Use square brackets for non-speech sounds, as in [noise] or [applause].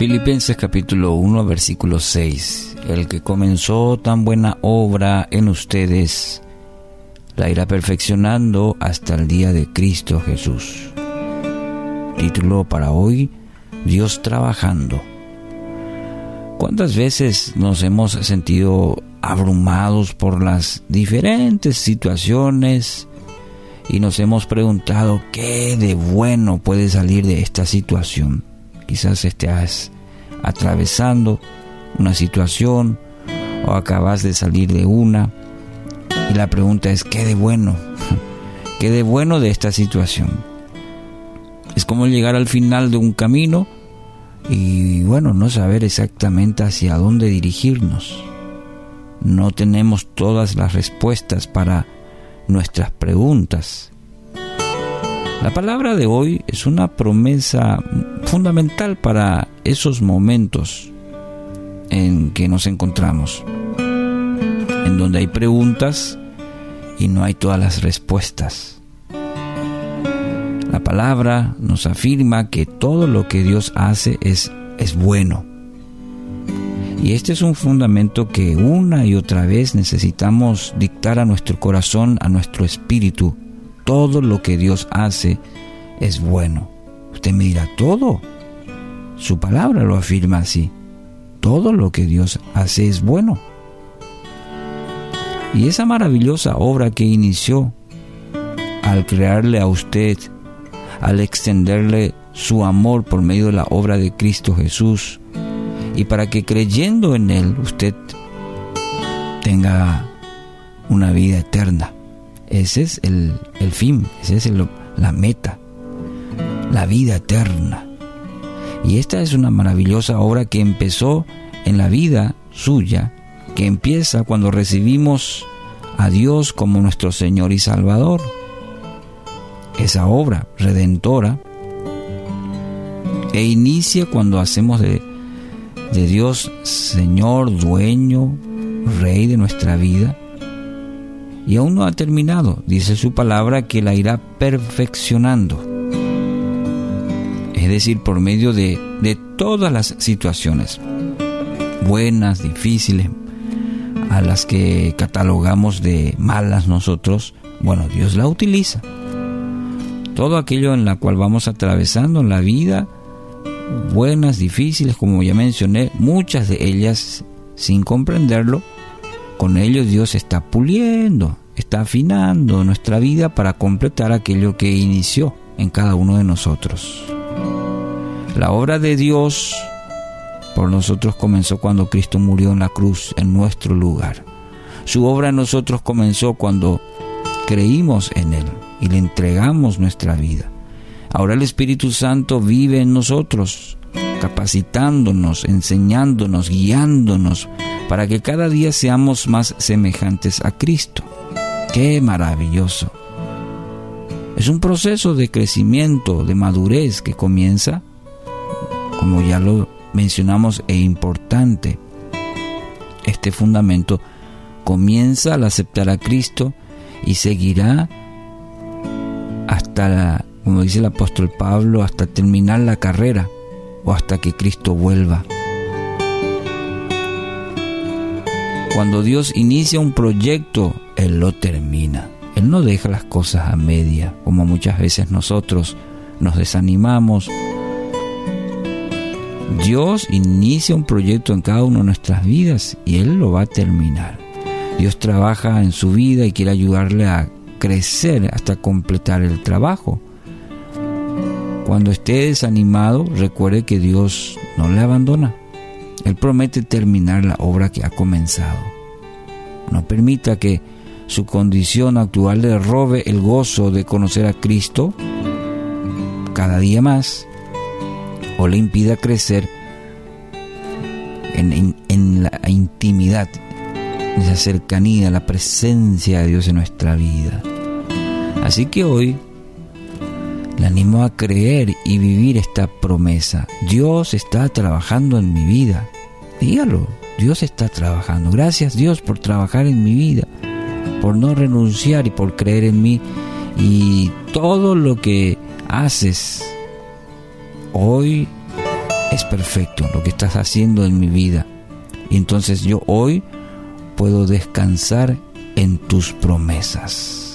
Filipenses capítulo 1 versículo 6. El que comenzó tan buena obra en ustedes, la irá perfeccionando hasta el día de Cristo Jesús. Título para hoy, Dios trabajando. ¿Cuántas veces nos hemos sentido abrumados por las diferentes situaciones y nos hemos preguntado qué de bueno puede salir de esta situación? Quizás estés atravesando una situación o acabas de salir de una y la pregunta es ¿qué de bueno? [laughs] ¿Qué de bueno de esta situación? Es como llegar al final de un camino y bueno, no saber exactamente hacia dónde dirigirnos. No tenemos todas las respuestas para nuestras preguntas la palabra de hoy es una promesa fundamental para esos momentos en que nos encontramos, en donde hay preguntas y no hay todas las respuestas. La palabra nos afirma que todo lo que Dios hace es, es bueno. Y este es un fundamento que una y otra vez necesitamos dictar a nuestro corazón, a nuestro espíritu, todo lo que Dios hace es bueno. Usted me dirá, todo. Su palabra lo afirma así. Todo lo que Dios hace es bueno. Y esa maravillosa obra que inició al crearle a usted, al extenderle su amor por medio de la obra de Cristo Jesús, y para que creyendo en Él usted tenga una vida eterna. Ese es el, fin, esa es la meta, la vida eterna. Y esta es una maravillosa obra que empezó en la vida suya, que empieza cuando recibimos a Dios como nuestro Señor y Salvador. Esa obra redentora e inicia cuando hacemos de, de Dios Señor, dueño, Rey de nuestra vida y aún no ha terminado. Dice su palabra que la irá perfeccionando. Es decir, por medio de, de todas las situaciones, buenas, difíciles, a las que catalogamos de malas nosotros, bueno, Dios la utiliza. Todo aquello en la cual vamos atravesando en la vida, buenas, difíciles, como ya mencioné, muchas de ellas sin comprenderlo, con ello Dios está puliendo, está afinando nuestra vida para completar aquello que inició en cada uno de nosotros. La obra de Dios por nosotros comenzó cuando Cristo murió en la cruz en nuestro lugar. Su obra en nosotros comenzó cuando creímos en Él y le entregamos nuestra vida. Ahora el Espíritu Santo vive en nosotros, capacitándonos, enseñándonos, guiándonos para que cada día seamos más semejantes a Cristo. ¡Qué maravilloso! Es un proceso de crecimiento, de madurez que comienza, como ya lo mencionamos, e importante. Este fundamento comienza al aceptar a Cristo y seguirá hasta, como dice el apóstol Pablo, hasta terminar la carrera o hasta que Cristo vuelva. Cuando Dios inicia un proyecto, Él lo termina. Él no deja las cosas a media, como muchas veces nosotros nos desanimamos. Dios inicia un proyecto en cada una de nuestras vidas y Él lo va a terminar. Dios trabaja en su vida y quiere ayudarle a crecer hasta completar el trabajo. Cuando esté desanimado, recuerde que Dios no le abandona. Él promete terminar la obra que ha comenzado. No permita que su condición actual le robe el gozo de conocer a Cristo cada día más o le impida crecer en, la intimidad, en esa cercanía, la presencia de Dios en nuestra vida. Así que hoy le animo a creer y vivir esta promesa. Dios está trabajando en mi vida. Dígalo, Dios está trabajando. Gracias Dios por trabajar en mi vida, por no renunciar y por creer en mí. Y todo lo que haces hoy es perfecto lo que estás haciendo en mi vida. Y entonces yo hoy puedo descansar en tus promesas.